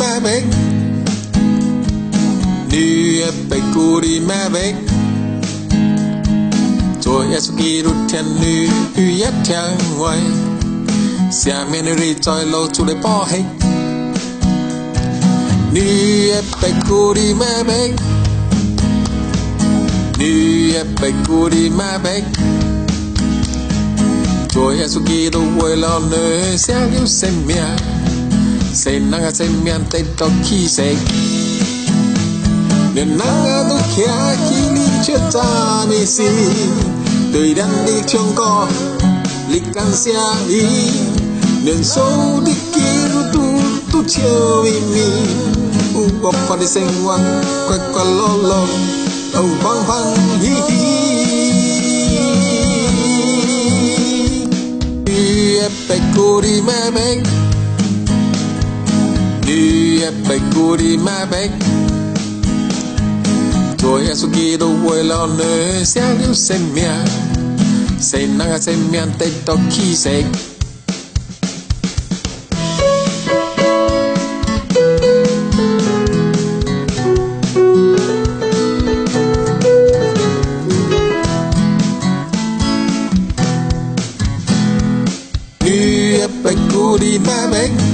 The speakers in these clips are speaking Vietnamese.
mẹ bếch. Đi bếch cú đi mẹ bếch. Chúa Giêsu Kitô thiên nữ hư yết thiên ngoài. Xia miên ri trôi lâu chú để bỏ hết. Đi bếch cú đi mẹ bếch. Đi bếch. Cú đi mẹ vui lo nơi sẽ lưu xem mẹ se nanga say mian tay to ki say Nên nanga tôi kia, ki ni chưa ta mi si. Đời đang đi trong co Lịch can xia đi Nên sâu đi ki ru tu tu chiều vi mi U bọc phá đi sinh hoang Quay qua lo lo Âu vang vang hi hi. Đi ép e bạch cô đi mẹ. Bạch đi bạch cu đi ma bạch Chúa Giêsu Kitô vui lo nơi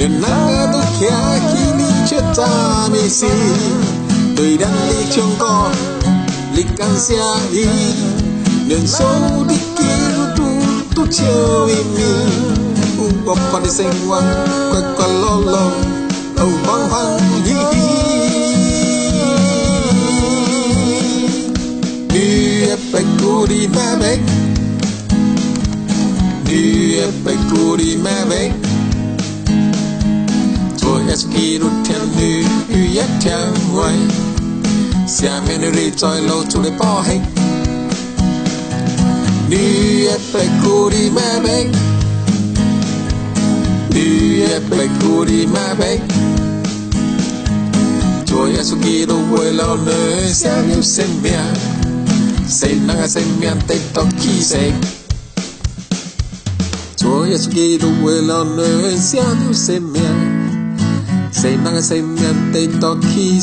hư yết thiên ngoài Xia khi tu ta mi si tôi đang đi trong co lịch can xia đi. Nên số đi ki tu tu tu chiều mi. Mi u bọc qua đi sinh hoang quay qua lo lo đầu vang vang hi hi đi bạch đi mẹ bếch. Đi bạch cô đi mẹ bếch. Chúa Giêsu Kitô thiên nữ hư yết thiên ngoài Xia miên ri trôi lâu chú để bỏ hết Đi bạch cu đi mẹ bếch Đi bạch cu đi mẹ bếch Chúa Giêsu Say mga say miyan tay to ki